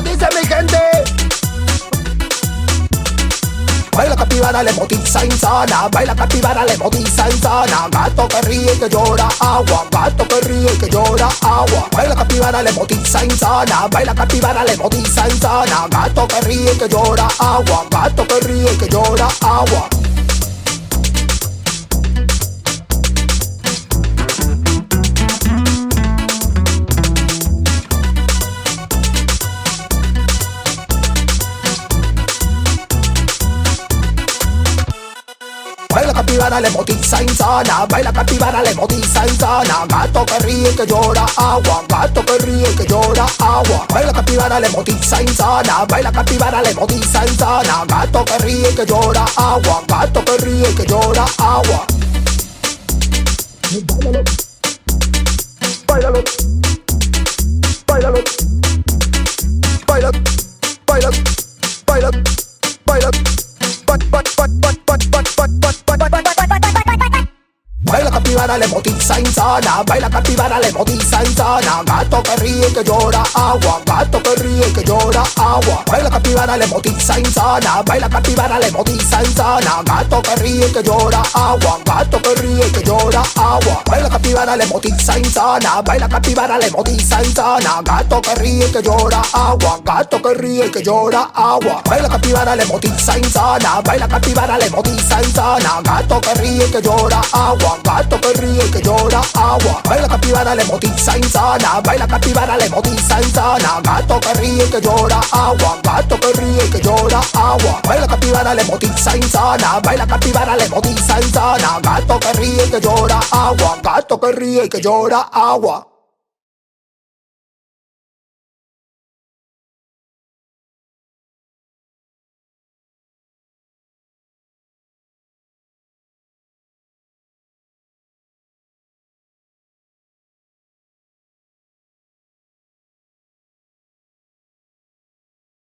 dice mi gente. Baila capibara, le motiza insana. Baila capibara, le motiza insana. Gato que ríe que llora agua. Gato que ríe y que llora agua. Baila capibara, le motiza insana. Baila capibara, le motiza insana. Gato que ríe que llora agua. Gato que ríe que llora agua. Baila capivara, le motiza insana. Baila capivara, le motiza insana. Gato que ríe que llora agua. Gato que ríe que llora agua. Baila capivara, le motiza insana. Baila capivara, le motiza insana. Gato que ríe que llora agua. Gato que ríe que llora agua. Báilalo. Báilalo. Báilalo. Báilalo. Báilalo. Báilalo. Baila capivara, le insana. Baila capivara, le motiza insana. Gato que ríe que llora agua. Gato que ríe que llora agua. Baila capivara, le motiza insana. Baila capivara, le motiza insana. Gato que ríe que llora agua. Gato que ríe que llora agua. Baila capivara, le motiza insana. Baila capivara, le motiza insana. Gato que ríe que llora agua. Que ríe que llora agua. Baila capivara, le motiza insana. Baila capivara, le motiza insana. Gato que ríe que llora agua. Gato que ríe que llora agua. Baila capivara, le motiza insana. Baila capivara, le motiza insana. Gato que ríe que llora agua. Gato que ríe que llora agua. Baila capivara, le motiza insana. Baila capivara, le motiza insana. Gato que ríe que llora agua. Gato que ríe que llora agua.